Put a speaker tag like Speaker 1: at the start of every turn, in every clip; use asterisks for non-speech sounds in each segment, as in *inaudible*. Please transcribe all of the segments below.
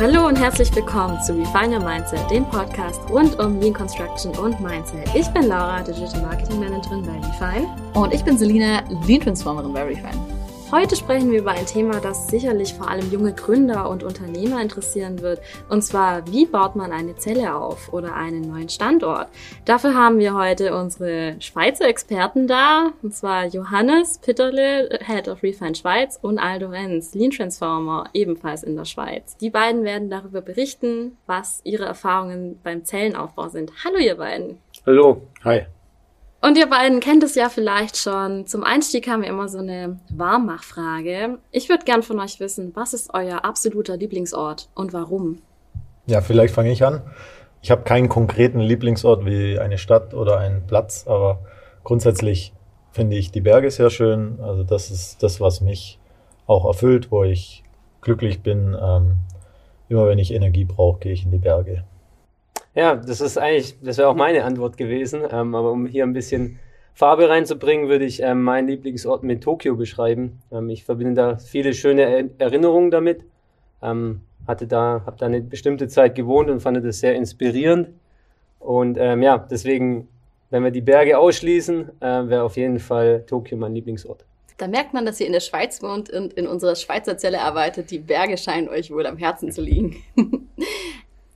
Speaker 1: Hallo und herzlich willkommen zu Refine Your Mindset, dem Podcast rund um Lean Construction und Mindset. Ich bin Laura, Digital Marketing Managerin bei Refine.
Speaker 2: Und ich bin Selina, Lean Transformerin bei Refine.
Speaker 1: Heute sprechen wir über ein Thema, das sicherlich vor allem junge Gründer und Unternehmer interessieren wird. Und zwar, wie baut man eine Zelle auf oder einen neuen Standort? Dafür haben wir heute unsere Schweizer Experten da. Und zwar Johannes Pitterle, Head of Refine Schweiz und Aldo Renz, Lean Transformer, ebenfalls in der Schweiz. Die beiden werden darüber berichten, was ihre Erfahrungen beim Zellenaufbau sind. Hallo ihr beiden.
Speaker 3: Hallo. Hi.
Speaker 1: Und ihr beiden kennt es ja vielleicht schon. Zum Einstieg haben wir immer so eine Warmmachfrage. Ich würde gern von euch wissen, was ist euer absoluter Lieblingsort und warum?
Speaker 3: Ja, vielleicht fange ich an. Ich habe keinen konkreten Lieblingsort wie eine Stadt oder einen Platz, aber grundsätzlich finde ich die Berge sehr schön. Also das ist das, was mich auch erfüllt, wo ich glücklich bin. Ähm, immer wenn ich Energie brauche, gehe ich in die Berge.
Speaker 4: Ja, das ist eigentlich, das wäre auch meine Antwort gewesen. Ähm, aber um hier ein bisschen Farbe reinzubringen, würde ich ähm, meinen Lieblingsort mit Tokio beschreiben. Ähm, ich verbinde da viele schöne er Erinnerungen damit. Ähm, hatte da, habe da eine bestimmte Zeit gewohnt und fand das sehr inspirierend. Und ähm, ja, deswegen, wenn wir die Berge ausschließen, äh, wäre auf jeden Fall Tokio mein Lieblingsort.
Speaker 2: Da merkt man, dass ihr in der Schweiz wohnt und in unserer Schweizer Zelle arbeitet. Die Berge scheinen euch wohl am Herzen zu liegen. *laughs*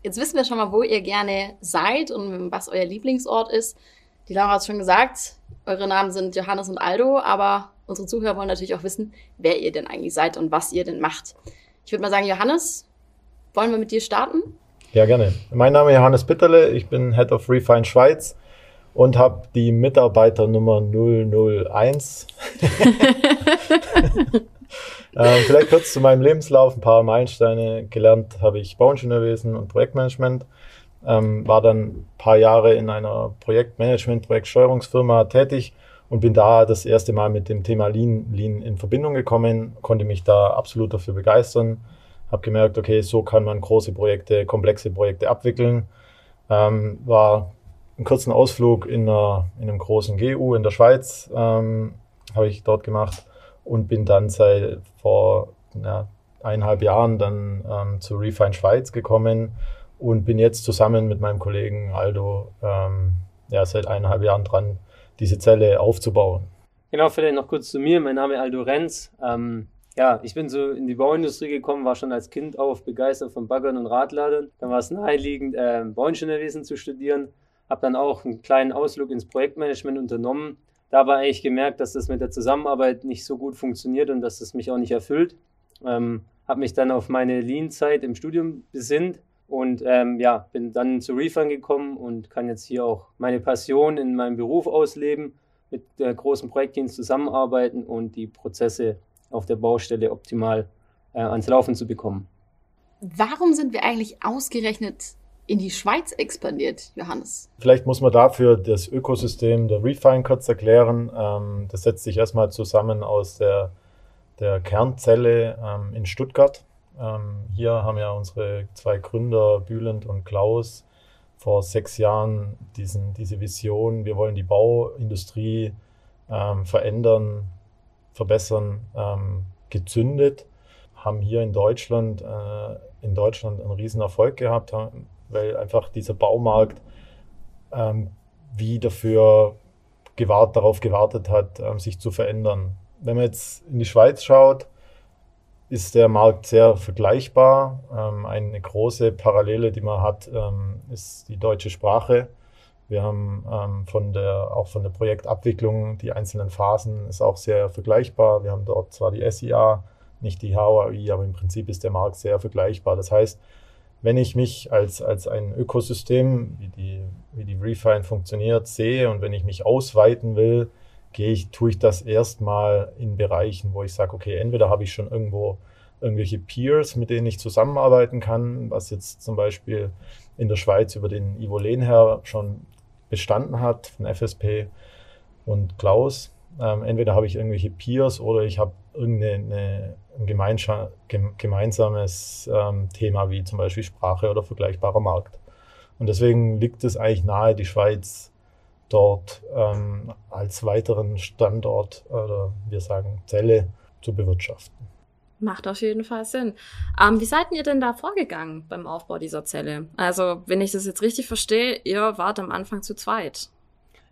Speaker 2: Jetzt wissen wir schon mal, wo ihr gerne seid und was euer Lieblingsort ist. Die Laura hat schon gesagt, eure Namen sind Johannes und Aldo, aber unsere Zuhörer wollen natürlich auch wissen, wer ihr denn eigentlich seid und was ihr denn macht. Ich würde mal sagen, Johannes, wollen wir mit dir starten?
Speaker 3: Ja, gerne. Mein Name ist Johannes Bitterle, ich bin Head of Refine Schweiz und habe die Mitarbeiternummer 001. *laughs* *laughs* Ähm, vielleicht kurz zu meinem Lebenslauf, ein paar Meilensteine gelernt habe ich Bauingenieurwesen und Projektmanagement. Ähm, war dann ein paar Jahre in einer Projektmanagement, Projektsteuerungsfirma tätig und bin da das erste Mal mit dem Thema Lean, Lean in Verbindung gekommen, konnte mich da absolut dafür begeistern, habe gemerkt, okay, so kann man große Projekte, komplexe Projekte abwickeln. Ähm, war einen kurzen Ausflug in, einer, in einem großen GU in der Schweiz, ähm, habe ich dort gemacht und bin dann seit vor ja, eineinhalb Jahren dann ähm, zu Refine Schweiz gekommen und bin jetzt zusammen mit meinem Kollegen Aldo ähm, ja, seit eineinhalb Jahren dran, diese Zelle aufzubauen.
Speaker 4: Genau, vielleicht noch kurz zu mir. Mein Name ist Aldo Renz. Ähm, ja, ich bin so in die Bauindustrie gekommen, war schon als Kind auf begeistert von Baggern und Radladern. Dann war es naheliegend, äh, Bauingenieurwesen zu studieren. Habe dann auch einen kleinen Ausflug ins Projektmanagement unternommen dabei eigentlich gemerkt, dass das mit der Zusammenarbeit nicht so gut funktioniert und dass das mich auch nicht erfüllt. Ähm, habe mich dann auf meine Lean-Zeit im Studium besinnt und ähm, ja, bin dann zu Refund gekommen und kann jetzt hier auch meine Passion in meinem Beruf ausleben, mit äh, großen Projektteams zusammenarbeiten und die Prozesse auf der Baustelle optimal äh, ans Laufen zu bekommen.
Speaker 2: Warum sind wir eigentlich ausgerechnet in die Schweiz expandiert, Johannes?
Speaker 3: Vielleicht muss man dafür das Ökosystem der Refine kurz erklären. Ähm, das setzt sich erstmal zusammen aus der, der Kernzelle ähm, in Stuttgart. Ähm, hier haben ja unsere zwei Gründer, Bülent und Klaus, vor sechs Jahren diesen, diese Vision, wir wollen die Bauindustrie verändern, verbessern, gezündet haben hier in Deutschland, äh, in Deutschland einen riesen Erfolg gehabt, weil einfach dieser Baumarkt ähm, wie dafür gewahrt, darauf gewartet hat, ähm, sich zu verändern. Wenn man jetzt in die Schweiz schaut, ist der Markt sehr vergleichbar. Ähm, eine große Parallele, die man hat, ähm, ist die deutsche Sprache. Wir haben ähm, von der, auch von der Projektabwicklung die einzelnen Phasen ist auch sehr vergleichbar. Wir haben dort zwar die SIA, nicht die HOI, aber im Prinzip ist der Markt sehr vergleichbar. Das heißt, wenn ich mich als, als ein Ökosystem, wie die, wie die Refine funktioniert, sehe und wenn ich mich ausweiten will, gehe ich, tue ich das erstmal in Bereichen, wo ich sage, okay, entweder habe ich schon irgendwo irgendwelche Peers, mit denen ich zusammenarbeiten kann, was jetzt zum Beispiel in der Schweiz über den Ivo Lehnherr schon bestanden hat von FSP und Klaus. Ähm, entweder habe ich irgendwelche Peers oder ich habe irgendeine ein gemeinsames ähm, Thema wie zum Beispiel Sprache oder vergleichbarer Markt. Und deswegen liegt es eigentlich nahe, die Schweiz dort ähm, als weiteren Standort oder wir sagen Zelle zu bewirtschaften.
Speaker 1: Macht auf jeden Fall Sinn. Ähm, wie seid ihr denn da vorgegangen beim Aufbau dieser Zelle? Also, wenn ich das jetzt richtig verstehe, ihr wart am Anfang zu zweit.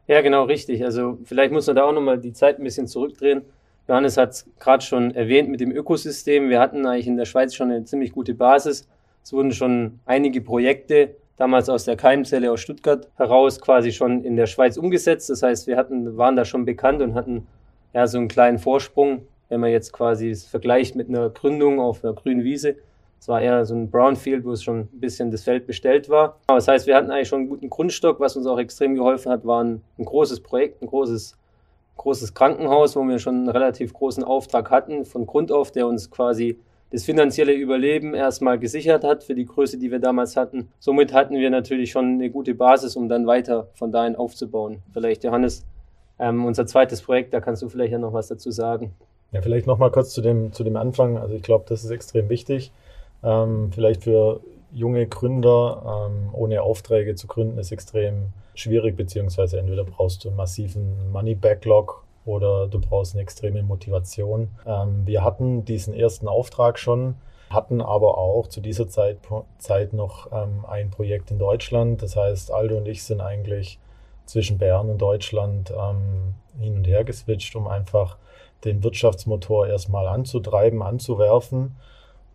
Speaker 4: Ja, genau, richtig. Also vielleicht muss man da auch nochmal die Zeit ein bisschen zurückdrehen. Johannes hat es gerade schon erwähnt mit dem Ökosystem. Wir hatten eigentlich in der Schweiz schon eine ziemlich gute Basis. Es wurden schon einige Projekte damals aus der Keimzelle aus Stuttgart heraus quasi schon in der Schweiz umgesetzt. Das heißt, wir hatten, waren da schon bekannt und hatten ja so einen kleinen Vorsprung, wenn man jetzt quasi es vergleicht mit einer Gründung auf einer grünen Wiese. Es war eher so ein Brownfield, wo es schon ein bisschen das Feld bestellt war. Aber das heißt, wir hatten eigentlich schon einen guten Grundstock. Was uns auch extrem geholfen hat, war ein, ein großes Projekt, ein großes, großes Krankenhaus, wo wir schon einen relativ großen Auftrag hatten von Grund auf, der uns quasi das finanzielle Überleben erstmal gesichert hat für die Größe, die wir damals hatten. Somit hatten wir natürlich schon eine gute Basis, um dann weiter von dahin aufzubauen. Vielleicht, Johannes, ähm, unser zweites Projekt, da kannst du vielleicht ja noch was dazu sagen.
Speaker 3: Ja, vielleicht noch mal kurz zu dem, zu dem Anfang. Also ich glaube, das ist extrem wichtig. Ähm, vielleicht für junge Gründer ähm, ohne Aufträge zu gründen ist extrem schwierig, beziehungsweise entweder brauchst du einen massiven Money Backlog oder du brauchst eine extreme Motivation. Ähm, wir hatten diesen ersten Auftrag schon, hatten aber auch zu dieser Zeit, Zeit noch ähm, ein Projekt in Deutschland. Das heißt, Aldo und ich sind eigentlich zwischen Bern und Deutschland ähm, hin und her geswitcht, um einfach den Wirtschaftsmotor erstmal anzutreiben, anzuwerfen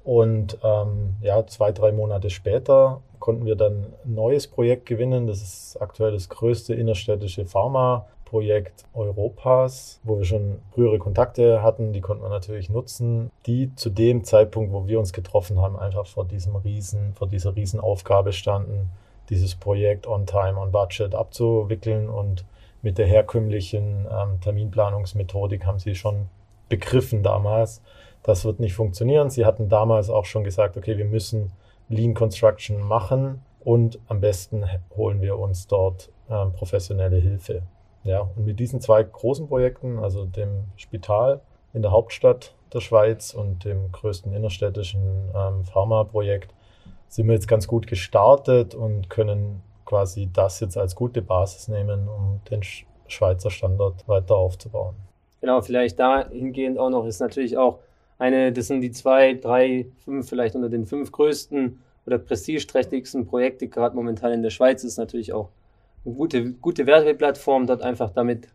Speaker 3: und ähm, ja, zwei, drei Monate später konnten wir dann ein neues Projekt gewinnen. Das ist aktuell das größte innerstädtische Pharma-Projekt Europas, wo wir schon frühere Kontakte hatten. Die konnten wir natürlich nutzen, die zu dem Zeitpunkt, wo wir uns getroffen haben, einfach vor diesem riesen, vor dieser Riesenaufgabe standen, dieses Projekt on time, on budget abzuwickeln und mit der herkömmlichen ähm, Terminplanungsmethodik haben sie schon begriffen damals, das wird nicht funktionieren. Sie hatten damals auch schon gesagt, okay, wir müssen Lean Construction machen und am besten holen wir uns dort ähm, professionelle Hilfe. Ja, und mit diesen zwei großen Projekten, also dem Spital in der Hauptstadt der Schweiz und dem größten innerstädtischen ähm, Pharmaprojekt, sind wir jetzt ganz gut gestartet und können quasi das jetzt als gute Basis nehmen, um den Schweizer Standort weiter aufzubauen.
Speaker 4: Genau, vielleicht dahingehend auch noch ist natürlich auch eine, das sind die zwei, drei, fünf, vielleicht unter den fünf größten oder prestigeträchtigsten Projekte gerade momentan in der Schweiz. Ist natürlich auch eine gute, gute Werbeplattform, dort einfach damit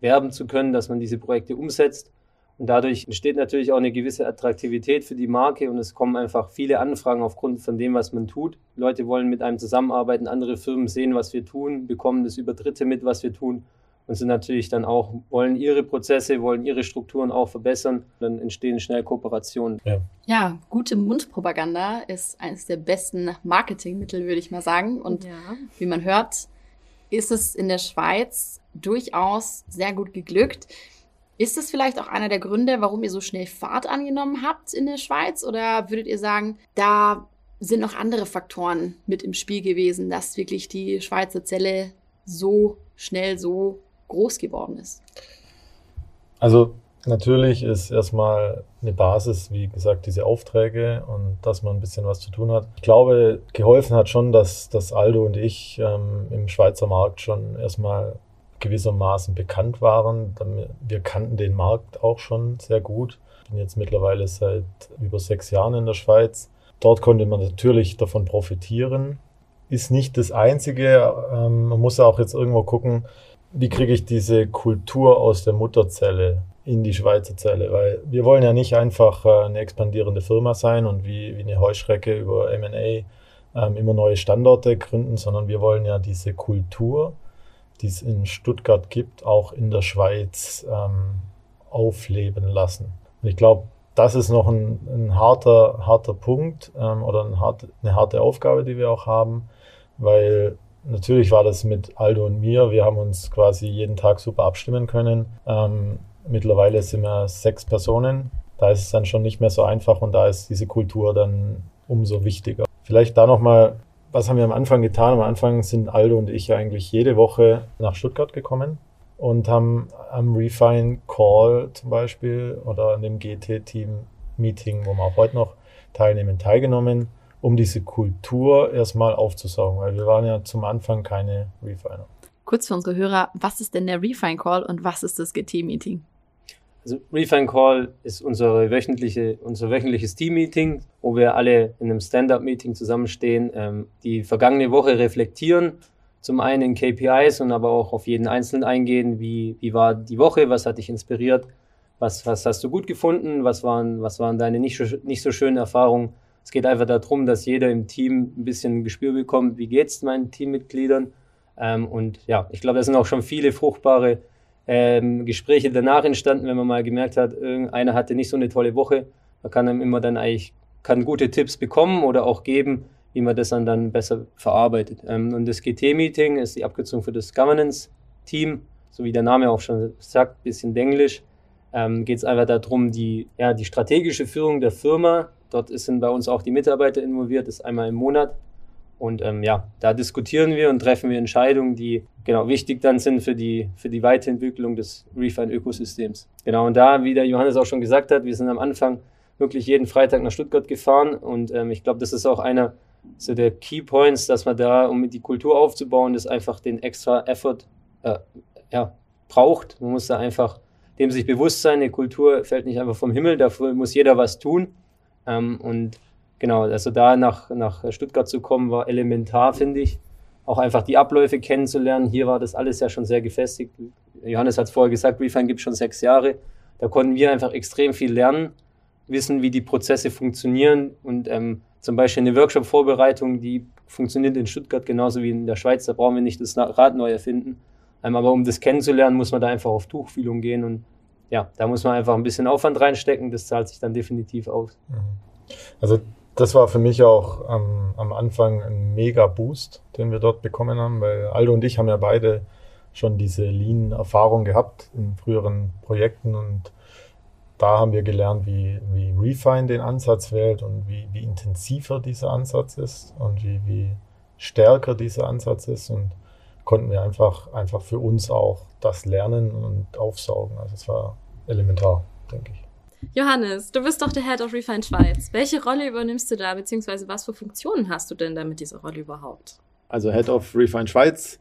Speaker 4: werben zu können, dass man diese Projekte umsetzt. Und dadurch entsteht natürlich auch eine gewisse Attraktivität für die Marke und es kommen einfach viele Anfragen aufgrund von dem, was man tut. Leute wollen mit einem zusammenarbeiten, andere Firmen sehen, was wir tun, bekommen das über Dritte mit, was wir tun und sind natürlich dann auch, wollen ihre Prozesse, wollen ihre Strukturen auch verbessern. Dann entstehen schnell Kooperationen.
Speaker 2: Ja. ja, gute Mundpropaganda ist eines der besten Marketingmittel, würde ich mal sagen. Und ja. wie man hört, ist es in der Schweiz durchaus sehr gut geglückt. Ist das vielleicht auch einer der Gründe, warum ihr so schnell Fahrt angenommen habt in der Schweiz? Oder würdet ihr sagen, da sind noch andere Faktoren mit im Spiel gewesen, dass wirklich die Schweizer Zelle so schnell so groß geworden ist?
Speaker 3: Also natürlich ist erstmal eine Basis, wie gesagt, diese Aufträge und dass man ein bisschen was zu tun hat. Ich glaube, geholfen hat schon, dass, dass Aldo und ich ähm, im Schweizer Markt schon erstmal gewissermaßen bekannt waren. Wir kannten den Markt auch schon sehr gut. Ich bin jetzt mittlerweile seit über sechs Jahren in der Schweiz. Dort konnte man natürlich davon profitieren. Ist nicht das Einzige. Ähm, man muss auch jetzt irgendwo gucken, wie kriege ich diese Kultur aus der Mutterzelle in die Schweizer Zelle? Weil wir wollen ja nicht einfach äh, eine expandierende Firma sein und wie, wie eine Heuschrecke über MA ähm, immer neue Standorte gründen, sondern wir wollen ja diese Kultur, die es in Stuttgart gibt, auch in der Schweiz ähm, aufleben lassen. Und ich glaube, das ist noch ein, ein harter, harter Punkt ähm, oder ein hart, eine harte Aufgabe, die wir auch haben, weil natürlich war das mit Aldo und mir. Wir haben uns quasi jeden Tag super abstimmen können. Ähm, mittlerweile sind wir sechs Personen. Da ist es dann schon nicht mehr so einfach und da ist diese Kultur dann umso wichtiger. Vielleicht da nochmal, was haben wir am Anfang getan? Am Anfang sind Aldo und ich eigentlich jede Woche nach Stuttgart gekommen und haben am Refine Call zum Beispiel oder an dem GT-Team-Meeting, wo wir auch heute noch teilnehmen, teilgenommen um diese Kultur erstmal aufzusaugen, weil wir waren ja zum Anfang keine Refiner.
Speaker 2: Kurz für unsere Hörer, was ist denn der Refine Call und was ist das GT-Meeting?
Speaker 4: Also Refine Call ist unsere wöchentliche, unser wöchentliches Team-Meeting, wo wir alle in einem Stand-up-Meeting zusammenstehen, ähm, die vergangene Woche reflektieren, zum einen in KPIs und aber auch auf jeden Einzelnen eingehen, wie, wie war die Woche, was hat dich inspiriert, was, was hast du gut gefunden, was waren, was waren deine nicht, nicht so schönen Erfahrungen. Es geht einfach darum, dass jeder im Team ein bisschen ein Gespür bekommt, wie geht es meinen Teammitgliedern. Ähm, und ja, ich glaube, da sind auch schon viele fruchtbare ähm, Gespräche danach entstanden, wenn man mal gemerkt hat, irgendeiner hatte nicht so eine tolle Woche. Man kann dann immer dann eigentlich kann gute Tipps bekommen oder auch geben, wie man das dann, dann besser verarbeitet. Ähm, und das GT-Meeting ist die Abkürzung für das Governance-Team, so wie der Name auch schon sagt, bisschen Englisch. Ähm, Geht es einfach darum, die, ja, die strategische Führung der Firma, dort sind bei uns auch die Mitarbeiter involviert, ist einmal im Monat und ähm, ja, da diskutieren wir und treffen wir Entscheidungen, die genau wichtig dann sind für die, für die Weiterentwicklung des Refine-Ökosystems. Genau, und da, wie der Johannes auch schon gesagt hat, wir sind am Anfang wirklich jeden Freitag nach Stuttgart gefahren und ähm, ich glaube, das ist auch einer so der Key Points, dass man da, um die Kultur aufzubauen, das einfach den extra Effort äh, ja, braucht. Man muss da einfach dem sich bewusst sein, eine Kultur fällt nicht einfach vom Himmel, dafür muss jeder was tun. Ähm, und genau, also da nach, nach Stuttgart zu kommen, war elementar, finde ich. Auch einfach die Abläufe kennenzulernen. Hier war das alles ja schon sehr gefestigt. Johannes hat es vorher gesagt, Refine gibt es schon sechs Jahre. Da konnten wir einfach extrem viel lernen, wissen, wie die Prozesse funktionieren und ähm, zum Beispiel eine Workshop-Vorbereitung, die funktioniert in Stuttgart genauso wie in der Schweiz. Da brauchen wir nicht das Rad neu erfinden. Ähm, aber um das kennenzulernen, muss man da einfach auf Tuchfühlung gehen und ja, da muss man einfach ein bisschen Aufwand reinstecken. Das zahlt sich dann definitiv aus. Mhm.
Speaker 3: Also das war für mich auch ähm, am Anfang ein mega Boost, den wir dort bekommen haben, weil Aldo und ich haben ja beide schon diese Lean-Erfahrung gehabt in früheren Projekten und da haben wir gelernt, wie, wie Refine den Ansatz wählt und wie, wie intensiver dieser Ansatz ist und wie, wie stärker dieser Ansatz ist und konnten wir einfach, einfach für uns auch das lernen und aufsaugen. Also es war elementar, denke ich.
Speaker 1: Johannes, du bist doch der Head of Refine Schweiz. Welche Rolle übernimmst du da, beziehungsweise was für Funktionen hast du denn da mit dieser Rolle überhaupt?
Speaker 3: Also Head of Refine Schweiz,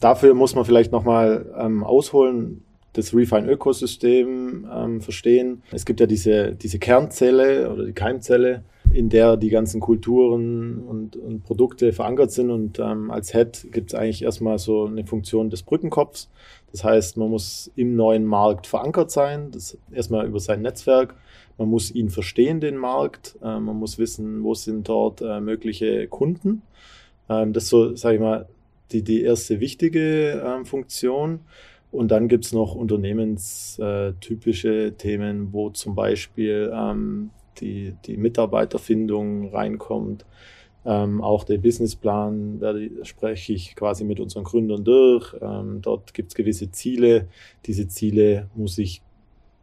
Speaker 3: dafür muss man vielleicht nochmal ähm, ausholen, das Refine-Ökosystem ähm, verstehen. Es gibt ja diese, diese Kernzelle oder die Keimzelle, in der die ganzen Kulturen und, und Produkte verankert sind. Und ähm, als Head gibt es eigentlich erstmal so eine Funktion des Brückenkopfs. Das heißt, man muss im neuen Markt verankert sein, das erstmal über sein Netzwerk. Man muss ihn verstehen, den Markt. Äh, man muss wissen, wo sind dort äh, mögliche Kunden. Ähm, das ist so, sage ich mal, die, die erste wichtige äh, Funktion. Und dann gibt es noch unternehmenstypische Themen, wo zum Beispiel ähm, die, die Mitarbeiterfindung reinkommt. Ähm, auch der Businessplan werde, spreche ich quasi mit unseren Gründern durch. Ähm, dort gibt es gewisse Ziele. Diese Ziele muss ich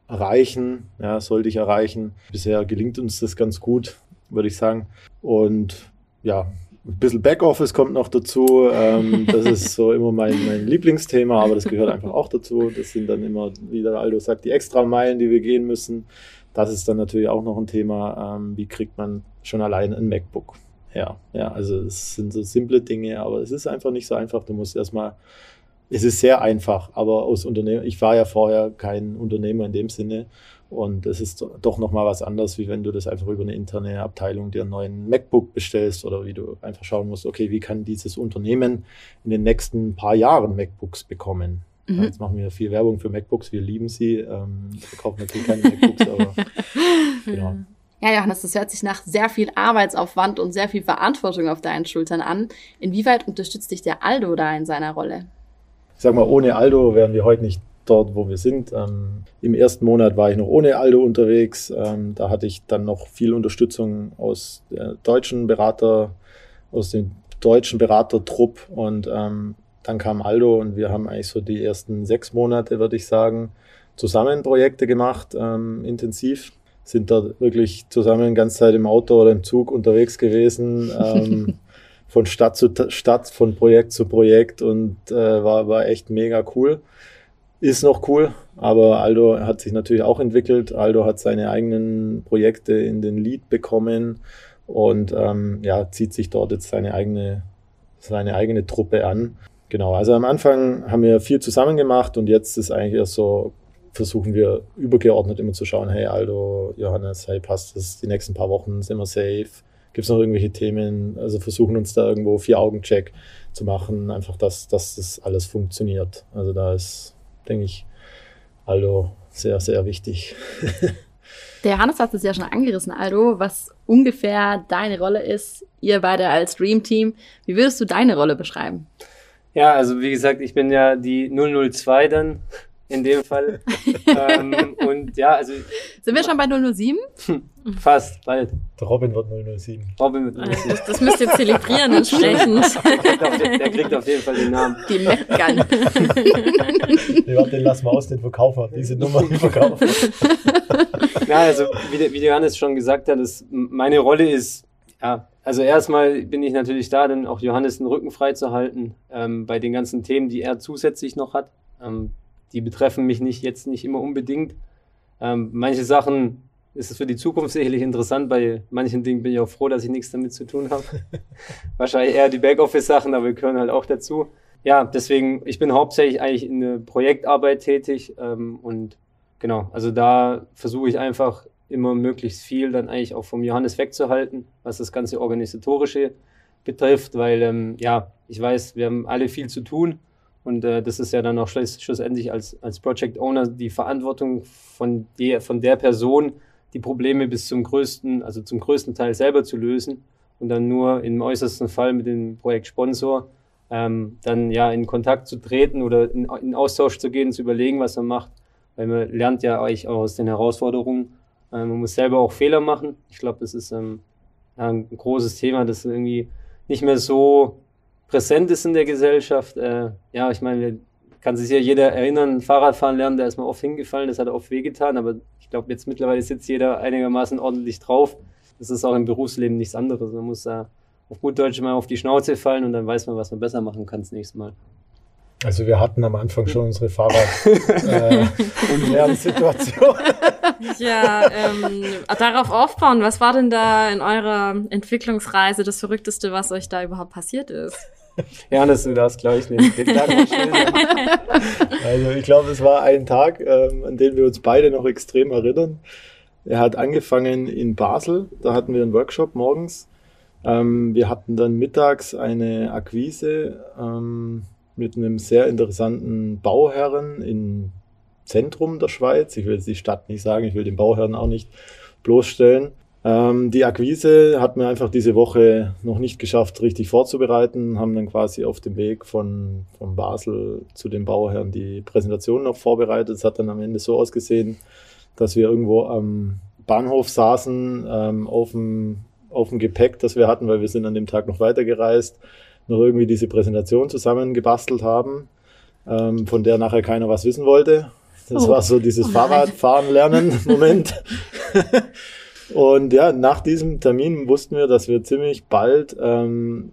Speaker 3: erreichen, ja, sollte ich erreichen. Bisher gelingt uns das ganz gut, würde ich sagen. Und ja, ein bisschen Backoffice kommt noch dazu. Ähm, das ist so immer mein, mein Lieblingsthema, aber das gehört einfach auch dazu. Das sind dann immer, wie der Aldo sagt, die Extrameilen, die wir gehen müssen. Das ist dann natürlich auch noch ein Thema. Ähm, wie kriegt man schon allein ein MacBook? Ja, ja, also es sind so simple Dinge, aber es ist einfach nicht so einfach. Du musst erstmal, es ist sehr einfach, aber aus Unternehmen, ich war ja vorher kein Unternehmer in dem Sinne und es ist doch nochmal was anderes, wie wenn du das einfach über eine interne Abteilung dir einen neuen MacBook bestellst oder wie du einfach schauen musst, okay, wie kann dieses Unternehmen in den nächsten paar Jahren MacBooks bekommen? Mhm. Jetzt machen wir viel Werbung für MacBooks, wir lieben sie. Ähm, wir kaufen natürlich keine MacBooks, aber *laughs*
Speaker 2: genau. Ja, Johannes, das hört sich nach sehr viel Arbeitsaufwand und sehr viel Verantwortung auf deinen Schultern an. Inwieweit unterstützt dich der Aldo da in seiner Rolle?
Speaker 3: Ich sag mal, ohne Aldo wären wir heute nicht dort, wo wir sind. Ähm, Im ersten Monat war ich noch ohne Aldo unterwegs. Ähm, da hatte ich dann noch viel Unterstützung aus der deutschen Berater, aus dem deutschen Beratertrupp und ähm, dann kam Aldo und wir haben eigentlich so die ersten sechs Monate, würde ich sagen, zusammen Projekte gemacht, ähm, intensiv sind da wirklich zusammen die ganze Zeit im Auto oder im Zug unterwegs gewesen, ähm, *laughs* von Stadt zu Stadt, von Projekt zu Projekt und äh, war, war echt mega cool. Ist noch cool, aber Aldo hat sich natürlich auch entwickelt. Aldo hat seine eigenen Projekte in den Lead bekommen und ähm, ja, zieht sich dort jetzt seine eigene, seine eigene Truppe an. Genau, also am Anfang haben wir viel zusammen gemacht und jetzt ist eigentlich erst so versuchen wir übergeordnet immer zu schauen, hey Aldo, Johannes, hey, passt das, die nächsten paar Wochen sind wir safe? Gibt es noch irgendwelche Themen? Also versuchen uns da irgendwo Vier-Augen-Check zu machen, einfach, dass, dass das alles funktioniert. Also da ist, denke ich, Aldo sehr, sehr wichtig. *laughs*
Speaker 2: Der Johannes hat es ja schon angerissen, Aldo, was ungefähr deine Rolle ist, ihr beide als Dream Team. Wie würdest du deine Rolle beschreiben?
Speaker 4: Ja, also wie gesagt, ich bin ja die 002 dann in dem Fall. *laughs* ähm, und ja, also.
Speaker 2: Sind wir schon bei 007?
Speaker 4: Fast, bald.
Speaker 3: Der Robin wird 007.
Speaker 4: Robin wird 007.
Speaker 1: Das, das müsst ihr zelebrieren entsprechend.
Speaker 4: der, kriegt auf, der kriegt auf jeden Fall den Namen.
Speaker 2: Die Metgun.
Speaker 3: nee, warte, den lassen wir aus, den verkaufen wir. Diese Nummer die verkaufen. *laughs*
Speaker 4: Ja, also wie, der, wie Johannes schon gesagt hat, ist, meine Rolle ist, ja, also erstmal bin ich natürlich da, dann auch Johannes den Rücken frei zu halten ähm, bei den ganzen Themen, die er zusätzlich noch hat. Ähm, die betreffen mich nicht jetzt nicht immer unbedingt. Ähm, manche Sachen ist es für die Zukunft sicherlich interessant. Bei manchen Dingen bin ich auch froh, dass ich nichts damit zu tun habe. *laughs* Wahrscheinlich eher die Backoffice-Sachen, aber wir gehören halt auch dazu. Ja, deswegen, ich bin hauptsächlich eigentlich in der Projektarbeit tätig ähm, und genau, also da versuche ich einfach immer möglichst viel dann eigentlich auch vom Johannes wegzuhalten, was das ganze Organisatorische betrifft, weil ähm, ja, ich weiß, wir haben alle viel zu tun und äh, das ist ja dann auch schluss, schlussendlich als, als Project Owner die Verantwortung von der, von der Person, die Probleme bis zum größten, also zum größten Teil selber zu lösen und dann nur im äußersten Fall mit dem Projektsponsor ähm, dann ja in Kontakt zu treten oder in, in Austausch zu gehen, zu überlegen, was man macht. Weil man lernt ja eigentlich auch aus den Herausforderungen. Äh, man muss selber auch Fehler machen. Ich glaube, das ist ähm, ein großes Thema, das irgendwie nicht mehr so präsent ist in der Gesellschaft. Äh, ja, ich meine, kann sich ja jeder erinnern, Fahrradfahren lernen, da ist man oft hingefallen, das hat oft wehgetan, aber ich glaube, jetzt mittlerweile sitzt jeder einigermaßen ordentlich drauf. Das ist auch im Berufsleben nichts anderes. Man muss da auf gut Deutsch mal auf die Schnauze fallen und dann weiß man, was man besser machen kann das nächste Mal.
Speaker 3: Also wir hatten am Anfang schon unsere Fahrrad-Lernsituation. *laughs*
Speaker 1: Äh, ja, ähm, darauf aufbauen, was war denn da in eurer Entwicklungsreise das Verrückteste, was euch da überhaupt passiert ist?
Speaker 4: Ja, das du das glaube ich nicht.
Speaker 3: also ich glaube, es war ein Tag, ähm, an den wir uns beide noch extrem erinnern. Er hat angefangen in Basel, da hatten wir einen Workshop morgens. Ähm, wir hatten dann mittags eine Akquise ähm, mit einem sehr interessanten Bauherren im Zentrum der Schweiz. Ich will jetzt die Stadt nicht sagen, ich will den Bauherren auch nicht bloßstellen. Ähm, die Akquise hat mir einfach diese Woche noch nicht geschafft, richtig vorzubereiten, haben dann quasi auf dem Weg von, von Basel zu den Bauherren die Präsentation noch vorbereitet. Es hat dann am Ende so ausgesehen, dass wir irgendwo am Bahnhof saßen, ähm, auf, dem, auf dem Gepäck, das wir hatten, weil wir sind an dem Tag noch weitergereist, noch irgendwie diese Präsentation zusammengebastelt haben, ähm, von der nachher keiner was wissen wollte. Das oh. war so dieses oh Fahrradfahren lernen *laughs* Moment. Und ja, nach diesem Termin wussten wir, dass wir ziemlich bald ähm,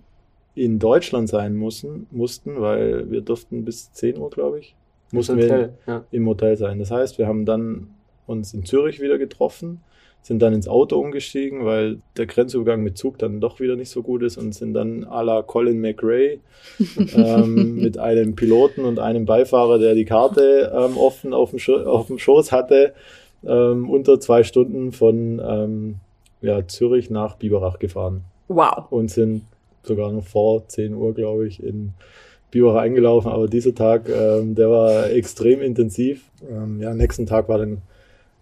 Speaker 3: in Deutschland sein mussten, mussten, weil wir durften bis 10 Uhr, glaube ich, mussten Hotel, wir ja. im Hotel sein. Das heißt, wir haben dann uns in Zürich wieder getroffen, sind dann ins Auto umgestiegen, weil der Grenzübergang mit Zug dann doch wieder nicht so gut ist und sind dann à la Colin McRae *laughs* ähm, mit einem Piloten und einem Beifahrer, der die Karte ähm, offen auf dem, auf dem Schoß hatte, ähm, unter zwei Stunden von ähm, ja, Zürich nach Biberach gefahren.
Speaker 2: Wow.
Speaker 3: Und sind sogar noch vor 10 Uhr, glaube ich, in Biberach eingelaufen. Aber dieser Tag, ähm, der war extrem intensiv. Ähm, ja, nächsten Tag war dann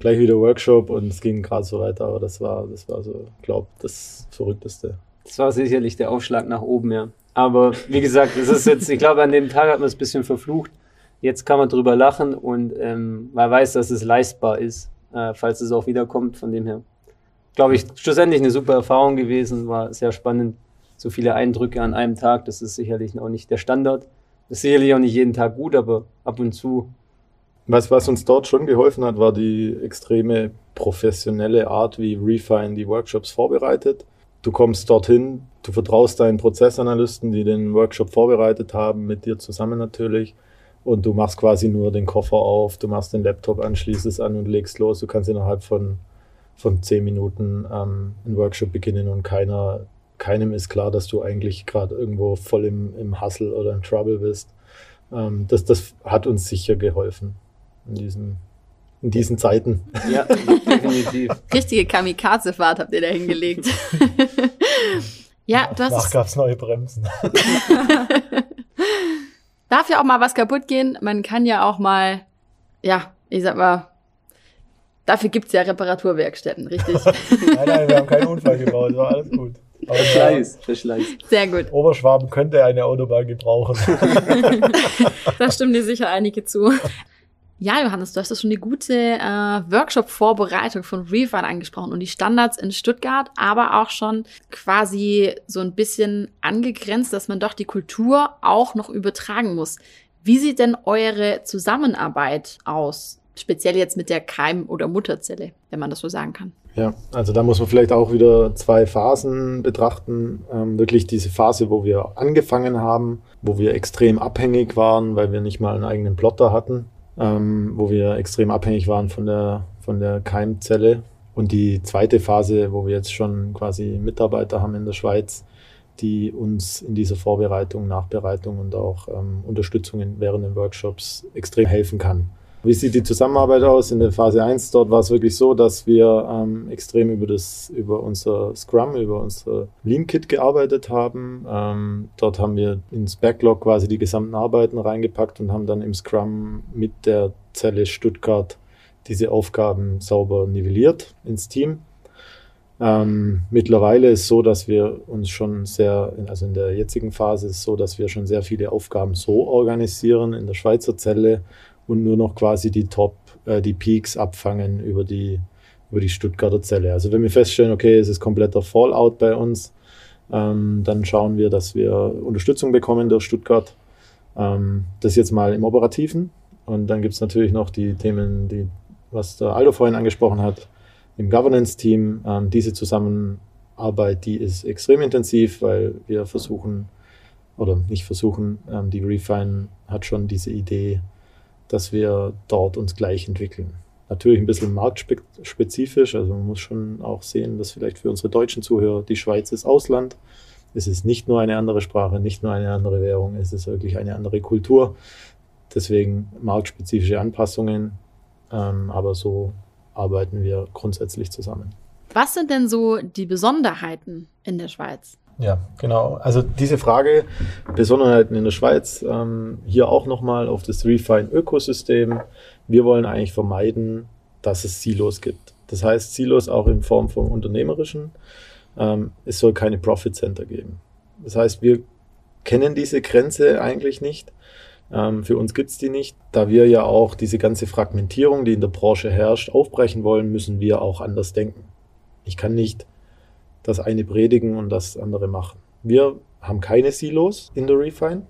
Speaker 3: gleich wieder Workshop und es ging gerade so weiter. Aber das war, das war so, glaube das Verrückteste.
Speaker 4: Das war sicherlich der Aufschlag nach oben, ja. Aber wie gesagt, es ist jetzt, ich glaube, an dem Tag hat man es ein bisschen verflucht. Jetzt kann man drüber lachen und ähm, man weiß, dass es leistbar ist äh, falls es auch wiederkommt. Von dem her, glaube ich, schlussendlich eine super Erfahrung gewesen, war sehr spannend. So viele Eindrücke an einem Tag, das ist sicherlich auch nicht der Standard. Das ist sicherlich auch nicht jeden Tag gut, aber ab und zu.
Speaker 3: Was, was uns dort schon geholfen hat, war die extreme professionelle Art, wie Refine die Workshops vorbereitet. Du kommst dorthin, du vertraust deinen Prozessanalysten, die den Workshop vorbereitet haben, mit dir zusammen natürlich und du machst quasi nur den Koffer auf, du machst den Laptop an, schließt es an und legst los. Du kannst innerhalb von, von zehn Minuten ähm, einen Workshop beginnen und keiner, keinem ist klar, dass du eigentlich gerade irgendwo voll im, im Hustle oder im Trouble bist. Ähm, das, das hat uns sicher geholfen in diesem in diesen Zeiten.
Speaker 4: Ja, definitiv. *laughs*
Speaker 2: Richtige Kamikaze-Fahrt habt ihr da hingelegt. *laughs* ja, du hast
Speaker 3: Danach
Speaker 2: es
Speaker 3: gab es neue Bremsen. *laughs*
Speaker 2: darf ja auch mal was kaputt gehen. Man kann ja auch mal, ja, ich sag mal, dafür gibt's ja Reparaturwerkstätten, richtig?
Speaker 3: nein, nein, wir haben keinen Unfall gebaut, war alles gut. Aber
Speaker 4: Verschleiß, Verschleiß.
Speaker 2: Sehr gut.
Speaker 3: Oberschwaben könnte eine Autobahn gebrauchen.
Speaker 1: Da stimmen dir sicher einige zu.
Speaker 2: Ja, Johannes, du hast ja schon die gute äh, Workshop-Vorbereitung von Refine angesprochen und die Standards in Stuttgart, aber auch schon quasi so ein bisschen angegrenzt, dass man doch die Kultur auch noch übertragen muss. Wie sieht denn eure Zusammenarbeit aus? Speziell jetzt mit der Keim- oder Mutterzelle, wenn man das so sagen kann.
Speaker 3: Ja, also da muss man vielleicht auch wieder zwei Phasen betrachten. Ähm, wirklich diese Phase, wo wir angefangen haben, wo wir extrem abhängig waren, weil wir nicht mal einen eigenen Plotter hatten, ähm, wo wir extrem abhängig waren von der, von der Keimzelle. Und die zweite Phase, wo wir jetzt schon quasi Mitarbeiter haben in der Schweiz, die uns in dieser Vorbereitung, Nachbereitung und auch ähm, Unterstützung während den Workshops extrem helfen kann. Wie sieht die Zusammenarbeit aus? In der Phase 1 dort war es wirklich so, dass wir ähm, extrem über, das, über unser Scrum, über unser Lean-Kit gearbeitet haben. Ähm, dort haben wir ins Backlog quasi die gesamten Arbeiten reingepackt und haben dann im Scrum mit der Zelle Stuttgart diese Aufgaben sauber nivelliert ins Team. Ähm, mittlerweile ist so, dass wir uns schon sehr, also in der jetzigen Phase ist so, dass wir schon sehr viele Aufgaben so organisieren in der Schweizer Zelle und nur noch quasi die Top, äh, die Peaks abfangen über die, über die Stuttgarter Zelle. Also wenn wir feststellen, okay, es ist kompletter Fallout bei uns, ähm, dann schauen wir, dass wir Unterstützung bekommen durch Stuttgart. Ähm, das jetzt mal im Operativen. Und dann gibt es natürlich noch die Themen, die, was der Aldo vorhin angesprochen hat, im Governance-Team. Ähm, diese Zusammenarbeit, die ist extrem intensiv, weil wir versuchen, oder nicht versuchen, ähm, die Refine hat schon diese Idee, dass wir dort uns gleich entwickeln. Natürlich ein bisschen marktspezifisch, also man muss schon auch sehen, dass vielleicht für unsere deutschen Zuhörer die Schweiz ist Ausland. Es ist nicht nur eine andere Sprache, nicht nur eine andere Währung, es ist wirklich eine andere Kultur. Deswegen marktspezifische Anpassungen, ähm, aber so arbeiten wir grundsätzlich zusammen.
Speaker 2: Was sind denn so die Besonderheiten in der Schweiz?
Speaker 3: Ja, genau. Also diese Frage, Besonderheiten in der Schweiz, ähm, hier auch nochmal auf das Refine-Ökosystem. Wir wollen eigentlich vermeiden, dass es Silos gibt. Das heißt, Silos auch in Form vom Unternehmerischen. Ähm, es soll keine Profit Center geben. Das heißt, wir kennen diese Grenze eigentlich nicht. Ähm, für uns gibt's die nicht. Da wir ja auch diese ganze Fragmentierung, die in der Branche herrscht, aufbrechen wollen, müssen wir auch anders denken. Ich kann nicht das eine predigen und das andere machen. Wir haben keine Silos in der Refine,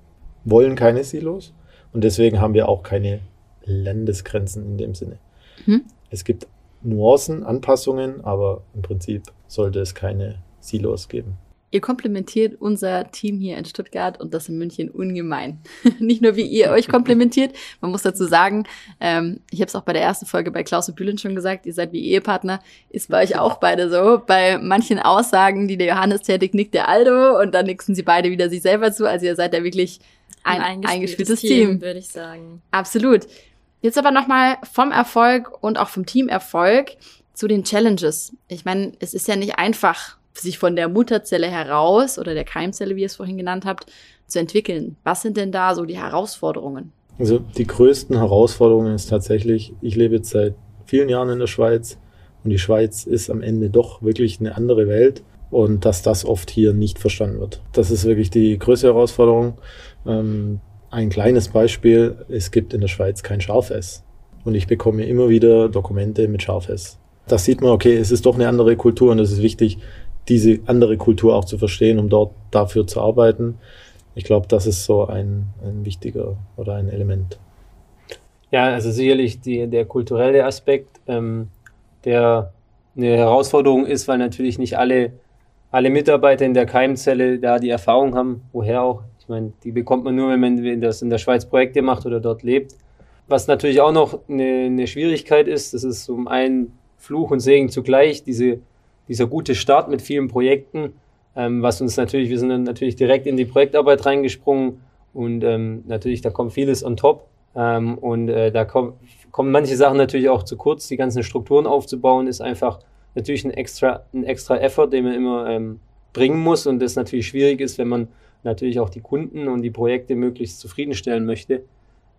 Speaker 3: wollen keine Silos und deswegen haben wir auch keine Landesgrenzen in dem Sinne.
Speaker 2: Mhm.
Speaker 3: Es gibt Nuancen, Anpassungen, aber im Prinzip sollte es keine Silos geben.
Speaker 2: Ihr komplementiert unser Team hier in Stuttgart und das in München ungemein. *laughs* Nicht nur, wie ihr euch komplementiert. Man muss dazu sagen, ähm, ich habe es auch bei der ersten Folge bei Klaus und Bühlen schon gesagt, ihr seid wie Ehepartner. Ist bei euch auch beide so. Bei manchen Aussagen, die der Johannes tätigt, nickt der Aldo und dann nixen sie beide wieder sich selber zu. Also ihr seid ja wirklich ein, eingespieltes Team.
Speaker 1: würde ich sagen.
Speaker 2: Absolut. Jetzt aber nochmal vom Erfolg und auch vom Teamerfolg zu den Challenges. Ich meine, es ist ja nicht einfach, sich von der Mutterzelle heraus oder der Keimzelle, wie ihr es vorhin genannt habt, zu entwickeln. Was sind denn da so die Herausforderungen?
Speaker 3: Also die größten Herausforderungen ist tatsächlich, ich lebe jetzt seit vielen Jahren in der Schweiz und die Schweiz ist am Ende doch wirklich eine andere Welt und dass das oft hier nicht verstanden wird. Das ist wirklich die größte Herausforderung. Ähm, ein kleines Beispiel, es gibt in der Schweiz kein Scharfess und ich bekomme immer wieder Dokumente mit Scharfess. Das sieht man, okay, es ist doch eine andere Kultur und es ist wichtig, diese andere Kultur auch zu verstehen, um dort dafür zu arbeiten. Ich glaube, das ist so ein, ein wichtiger oder ein Element.
Speaker 4: Ja, also sicherlich die, der kulturelle Aspekt, ähm, der eine Herausforderung ist, weil natürlich nicht alle, alle Mitarbeiter in der Keimzelle da die Erfahrung haben, woher auch. Ich meine, die bekommt man nur, wenn man das in der Schweiz Projekte macht oder dort lebt. Was natürlich auch noch eine, eine Schwierigkeit ist, das ist um einen Fluch und Segen zugleich, diese, dieser gute Start mit vielen Projekten, ähm, was uns natürlich, wir sind natürlich direkt in die Projektarbeit reingesprungen und ähm, natürlich, da kommt vieles on top. Ähm, und äh, da kommen, kommen manche Sachen natürlich auch zu kurz. Die ganzen Strukturen aufzubauen ist einfach natürlich ein extra, ein extra Effort, den man immer ähm, bringen muss und das natürlich schwierig ist, wenn man natürlich auch die Kunden und die Projekte möglichst zufriedenstellen möchte.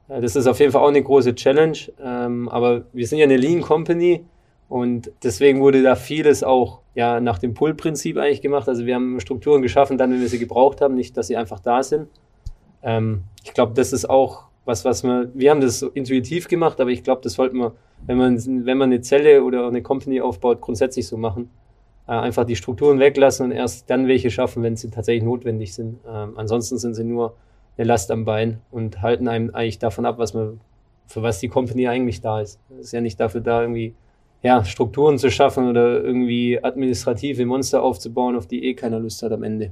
Speaker 4: Äh, das ist auf jeden Fall auch eine große Challenge, ähm, aber wir sind ja eine Lean Company und deswegen wurde da vieles auch ja nach dem Pull-Prinzip eigentlich gemacht. Also wir haben Strukturen geschaffen, dann wenn wir sie gebraucht haben, nicht, dass sie einfach da sind. Ähm, ich glaube, das ist auch was, was wir, wir haben das so intuitiv gemacht, aber ich glaube, das sollte man, wenn man, wenn man eine Zelle oder eine Company aufbaut, grundsätzlich so machen. Äh, einfach die Strukturen weglassen und erst dann welche schaffen, wenn sie tatsächlich notwendig sind. Ähm, ansonsten sind sie nur eine Last am Bein und halten einem eigentlich davon ab, was man, für was die Company eigentlich da ist. Ist ja nicht dafür da, irgendwie ja, Strukturen zu schaffen oder irgendwie administrative Monster aufzubauen, auf die eh keiner Lust hat am Ende.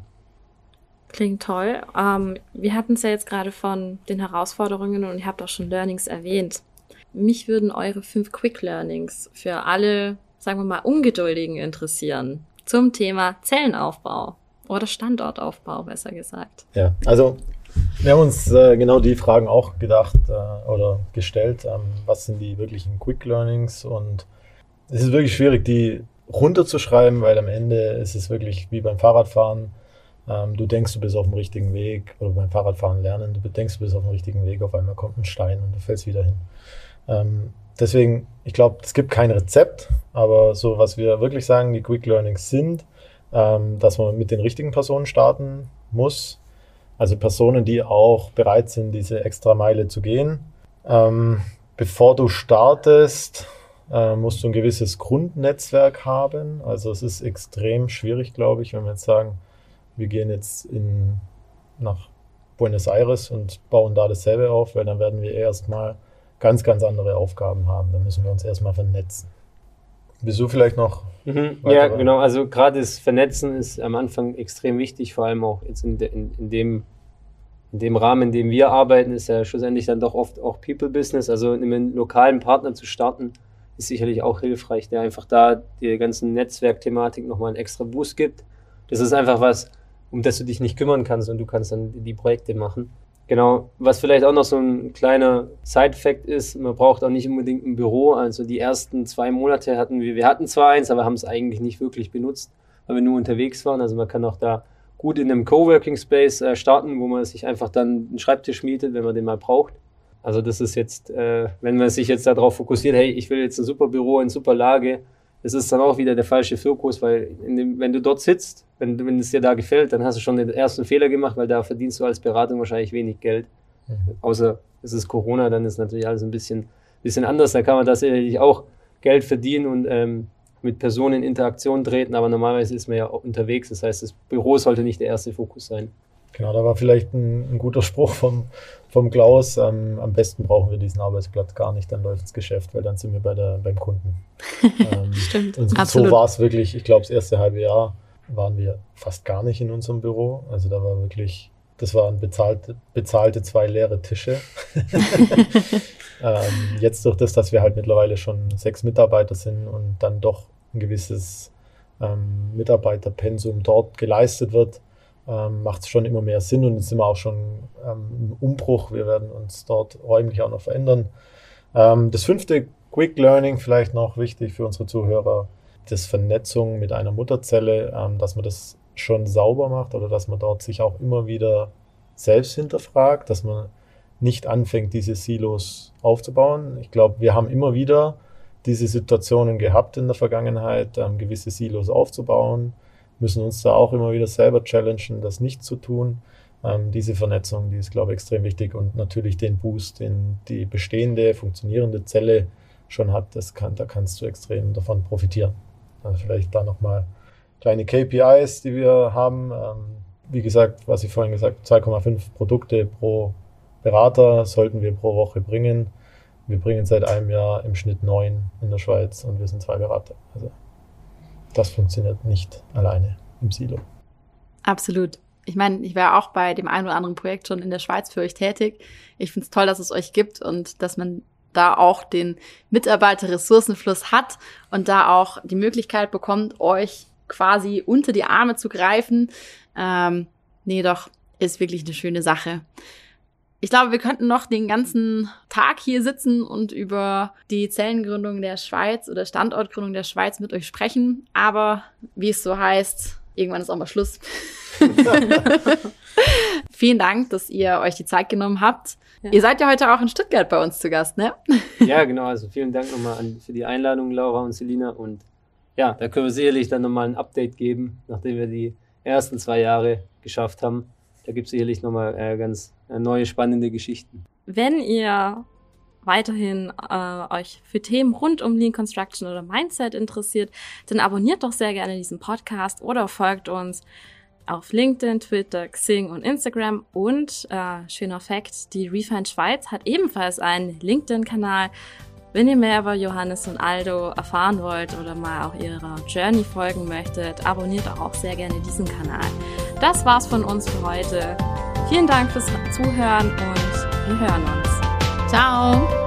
Speaker 1: Klingt toll. Ähm, wir hatten es ja jetzt gerade von den Herausforderungen und ihr habt auch schon Learnings erwähnt. Mich würden eure fünf Quick Learnings für alle, sagen wir mal, Ungeduldigen interessieren zum Thema Zellenaufbau oder Standortaufbau, besser gesagt.
Speaker 3: Ja, also wir haben uns äh, genau die Fragen auch gedacht äh, oder gestellt. Ähm, was sind die wirklichen Quick Learnings? Und es ist wirklich schwierig, die runterzuschreiben, weil am Ende ist es wirklich wie beim Fahrradfahren ähm, du denkst, du bist auf dem richtigen Weg oder beim Fahrradfahren lernen, du denkst, du bist auf dem richtigen Weg, auf einmal kommt ein Stein und du fällst wieder hin. Ähm, deswegen, ich glaube, es gibt kein Rezept, aber so, was wir wirklich sagen, die Quick Learnings sind, ähm, dass man mit den richtigen Personen starten muss. Also Personen, die auch bereit sind, diese extra Meile zu gehen. Ähm, bevor du startest, äh, musst du ein gewisses Grundnetzwerk haben. Also es ist extrem schwierig, glaube ich, wenn wir jetzt sagen, wir gehen jetzt in, nach Buenos Aires und bauen da dasselbe auf, weil dann werden wir erstmal ganz, ganz andere Aufgaben haben. Dann müssen wir uns erstmal vernetzen. Wieso vielleicht noch?
Speaker 4: Mhm. Ja, genau. Also gerade das Vernetzen ist am Anfang extrem wichtig, vor allem auch jetzt in, de, in, in, dem, in dem Rahmen, in dem wir arbeiten, ist ja schlussendlich dann doch oft auch People-Business. Also einen lokalen Partner zu starten, ist sicherlich auch hilfreich, der einfach da die ganzen Netzwerkthematik nochmal einen extra Boost gibt. Das ist einfach was, um das du dich nicht kümmern kannst und du kannst dann die Projekte machen. Genau, was vielleicht auch noch so ein kleiner Side-Fact ist, man braucht auch nicht unbedingt ein Büro. Also die ersten zwei Monate hatten wir, wir hatten zwar eins, aber haben es eigentlich nicht wirklich benutzt, weil wir nur unterwegs waren. Also man kann auch da gut in einem Coworking Space äh, starten, wo man sich einfach dann einen Schreibtisch mietet, wenn man den mal braucht. Also das ist jetzt, äh, wenn man sich jetzt darauf fokussiert, hey, ich will jetzt ein super Büro in super Lage, das ist dann auch wieder der falsche Fokus, weil dem, wenn du dort sitzt, wenn, wenn es dir da gefällt, dann hast du schon den ersten Fehler gemacht, weil da verdienst du als Beratung wahrscheinlich wenig Geld. Mhm. Außer es ist Corona, dann ist natürlich alles ein bisschen, bisschen anders. Da kann man da sicherlich auch Geld verdienen und ähm, mit Personen in Interaktion treten, aber normalerweise ist man ja unterwegs. Das heißt, das Büro sollte nicht der erste Fokus sein.
Speaker 3: Genau, da war vielleicht ein, ein guter Spruch vom, vom Klaus. Ähm, am besten brauchen wir diesen Arbeitsplatz gar nicht, dann läuft das Geschäft, weil dann sind wir bei der, beim Kunden. *laughs*
Speaker 1: Ähm, Stimmt.
Speaker 3: Und absolut. so war es wirklich, ich glaube, das erste halbe Jahr waren wir fast gar nicht in unserem Büro. Also da war wirklich, das waren bezahlte, bezahlte zwei leere Tische. *laughs* ähm, jetzt durch das, dass wir halt mittlerweile schon sechs Mitarbeiter sind und dann doch ein gewisses ähm, Mitarbeiterpensum dort geleistet wird, ähm, macht es schon immer mehr Sinn und jetzt sind wir auch schon ähm, im Umbruch. Wir werden uns dort räumlich auch noch verändern. Ähm, das fünfte Quick Learning vielleicht noch wichtig für unsere Zuhörer, das Vernetzung mit einer Mutterzelle, ähm, dass man das schon sauber macht oder dass man dort sich auch immer wieder selbst hinterfragt, dass man nicht anfängt, diese Silos aufzubauen. Ich glaube, wir haben immer wieder diese Situationen gehabt in der Vergangenheit, ähm, gewisse Silos aufzubauen müssen uns da auch immer wieder selber challengen, das nicht zu tun. Ähm, diese Vernetzung, die ist, glaube ich, extrem wichtig und natürlich den Boost, den die bestehende, funktionierende Zelle schon hat, das kann, da kannst du extrem davon profitieren. Also vielleicht da nochmal kleine KPIs, die wir haben. Ähm, wie gesagt, was ich vorhin gesagt habe, 2,5 Produkte pro Berater sollten wir pro Woche bringen. Wir bringen seit einem Jahr im Schnitt neun in der Schweiz und wir sind zwei Berater. Also das funktioniert nicht alleine im Silo.
Speaker 2: Absolut. Ich meine, ich wäre auch bei dem einen oder anderen Projekt schon in der Schweiz für euch tätig. Ich finde es toll, dass es euch gibt und dass man da auch den Mitarbeiterressourcenfluss hat und da auch die Möglichkeit bekommt, euch quasi unter die Arme zu greifen. Ähm, nee, doch, ist wirklich eine schöne Sache. Ich glaube, wir könnten noch den ganzen Tag hier sitzen und über die Zellengründung der Schweiz oder Standortgründung der Schweiz mit euch sprechen. Aber wie es so heißt, irgendwann ist auch mal Schluss. *laughs* Vielen Dank, dass ihr euch die Zeit genommen habt. Ja. Ihr seid ja heute auch in Stuttgart bei uns zu Gast, ne? *laughs*
Speaker 4: Ja, genau. Also vielen Dank nochmal an, für die Einladung, Laura und Selina. Und ja, da können wir sicherlich dann nochmal ein Update geben, nachdem wir die ersten zwei Jahre geschafft haben. Da gibt es sicherlich nochmal äh, ganz äh, neue spannende Geschichten.
Speaker 1: Wenn ihr weiterhin äh, euch für Themen rund um Lean Construction oder Mindset interessiert, dann abonniert doch sehr gerne diesen Podcast oder folgt uns auf LinkedIn, Twitter, Xing und Instagram. Und äh, schöner Fakt, die Refine Schweiz hat ebenfalls einen LinkedIn-Kanal. Wenn ihr mehr über Johannes und Aldo erfahren wollt oder mal auch ihrer Journey folgen möchtet, abonniert auch sehr gerne diesen Kanal. Das war's von uns für heute. Vielen Dank fürs Zuhören und wir hören uns.
Speaker 2: Ciao!